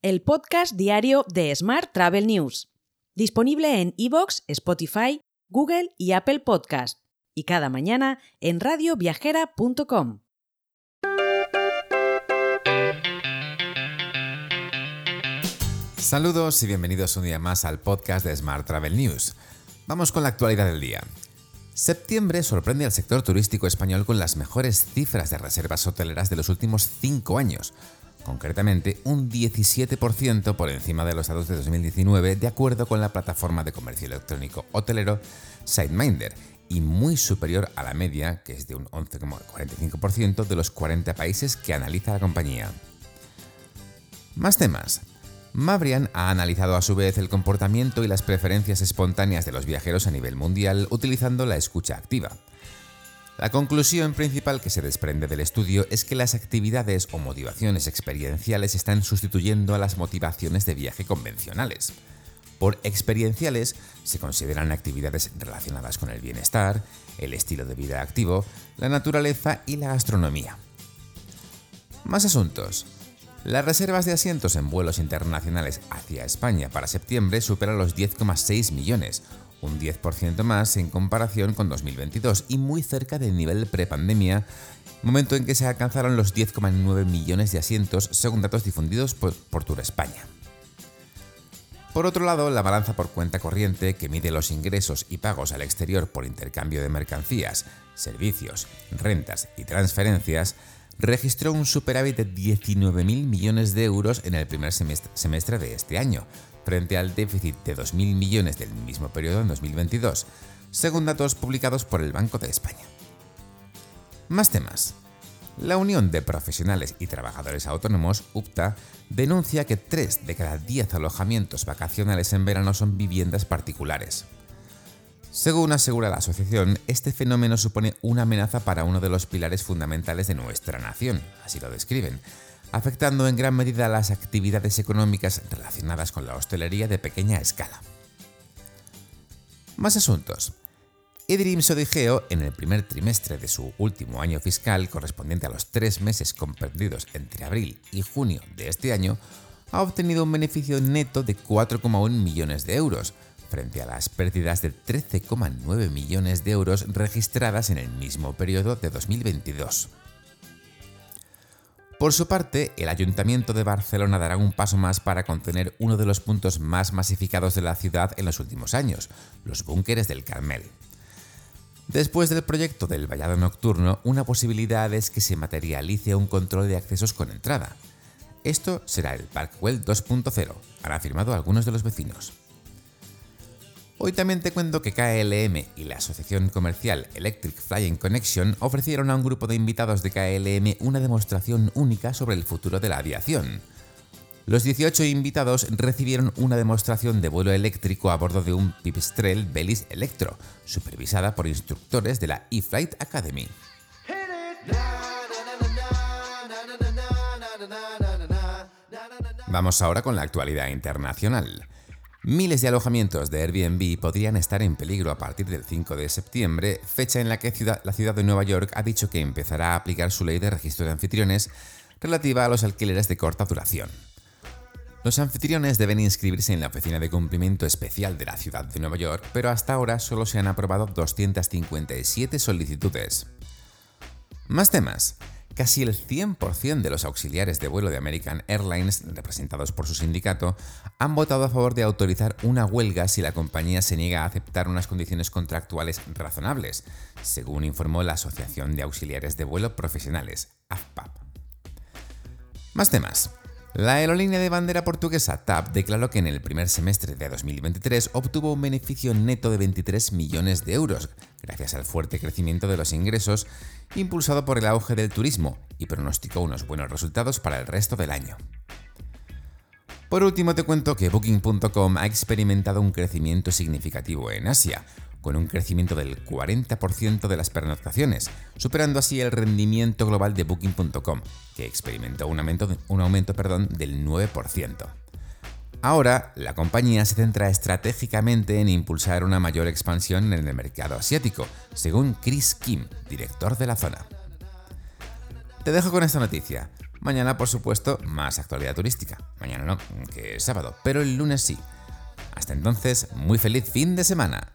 el podcast diario de Smart Travel News, disponible en iVoox, Spotify, Google y Apple Podcast, y cada mañana en radioviajera.com. Saludos y bienvenidos un día más al podcast de Smart Travel News. Vamos con la actualidad del día. Septiembre sorprende al sector turístico español con las mejores cifras de reservas hoteleras de los últimos 5 años, concretamente un 17% por encima de los datos de 2019 de acuerdo con la plataforma de comercio electrónico hotelero SiteMinder y muy superior a la media, que es de un 11,45% de los 40 países que analiza la compañía. Más temas. Mabrian ha analizado a su vez el comportamiento y las preferencias espontáneas de los viajeros a nivel mundial utilizando la escucha activa. La conclusión principal que se desprende del estudio es que las actividades o motivaciones experienciales están sustituyendo a las motivaciones de viaje convencionales. Por experienciales se consideran actividades relacionadas con el bienestar, el estilo de vida activo, la naturaleza y la astronomía. Más asuntos. Las reservas de asientos en vuelos internacionales hacia España para septiembre superan los 10,6 millones, un 10% más en comparación con 2022 y muy cerca del nivel prepandemia, momento en que se alcanzaron los 10,9 millones de asientos según datos difundidos por, por Tour España. Por otro lado, la balanza por cuenta corriente, que mide los ingresos y pagos al exterior por intercambio de mercancías, servicios, rentas y transferencias, registró un superávit de 19.000 millones de euros en el primer semestre de este año, frente al déficit de 2.000 millones del mismo periodo en 2022, según datos publicados por el Banco de España. Más temas. La Unión de Profesionales y Trabajadores Autónomos, UPTA, denuncia que 3 de cada 10 alojamientos vacacionales en verano son viviendas particulares. Según asegura la asociación, este fenómeno supone una amenaza para uno de los pilares fundamentales de nuestra nación, así lo describen, afectando en gran medida las actividades económicas relacionadas con la hostelería de pequeña escala. Más asuntos. Idrim Sodigeo, en el primer trimestre de su último año fiscal, correspondiente a los tres meses comprendidos entre abril y junio de este año, ha obtenido un beneficio neto de 4,1 millones de euros, frente a las pérdidas de 13,9 millones de euros registradas en el mismo periodo de 2022. Por su parte, el Ayuntamiento de Barcelona dará un paso más para contener uno de los puntos más masificados de la ciudad en los últimos años, los búnkeres del Carmel. Después del proyecto del vallado nocturno, una posibilidad es que se materialice un control de accesos con entrada. Esto será el Parkwell 2.0, han afirmado algunos de los vecinos. Hoy también te cuento que KLM y la asociación comercial Electric Flying Connection ofrecieron a un grupo de invitados de KLM una demostración única sobre el futuro de la aviación. Los 18 invitados recibieron una demostración de vuelo eléctrico a bordo de un Pipistrel Belis Electro, supervisada por instructores de la eFlight Academy. Vamos ahora con la actualidad internacional. Miles de alojamientos de Airbnb podrían estar en peligro a partir del 5 de septiembre, fecha en la que la ciudad de Nueva York ha dicho que empezará a aplicar su ley de registro de anfitriones relativa a los alquileres de corta duración. Los anfitriones deben inscribirse en la oficina de cumplimiento especial de la ciudad de Nueva York, pero hasta ahora solo se han aprobado 257 solicitudes. Más temas. Casi el 100% de los auxiliares de vuelo de American Airlines, representados por su sindicato, han votado a favor de autorizar una huelga si la compañía se niega a aceptar unas condiciones contractuales razonables, según informó la Asociación de Auxiliares de Vuelo Profesionales, AFPAP. Más temas. La aerolínea de bandera portuguesa TAP declaró que en el primer semestre de 2023 obtuvo un beneficio neto de 23 millones de euros, gracias al fuerte crecimiento de los ingresos impulsado por el auge del turismo, y pronosticó unos buenos resultados para el resto del año. Por último te cuento que Booking.com ha experimentado un crecimiento significativo en Asia, con un crecimiento del 40% de las pernoctaciones, superando así el rendimiento global de Booking.com, que experimentó un aumento, un aumento perdón, del 9%. Ahora, la compañía se centra estratégicamente en impulsar una mayor expansión en el mercado asiático, según Chris Kim, director de la zona. Te dejo con esta noticia. Mañana, por supuesto, más actualidad turística. Mañana no, que es sábado, pero el lunes sí. Hasta entonces, muy feliz fin de semana.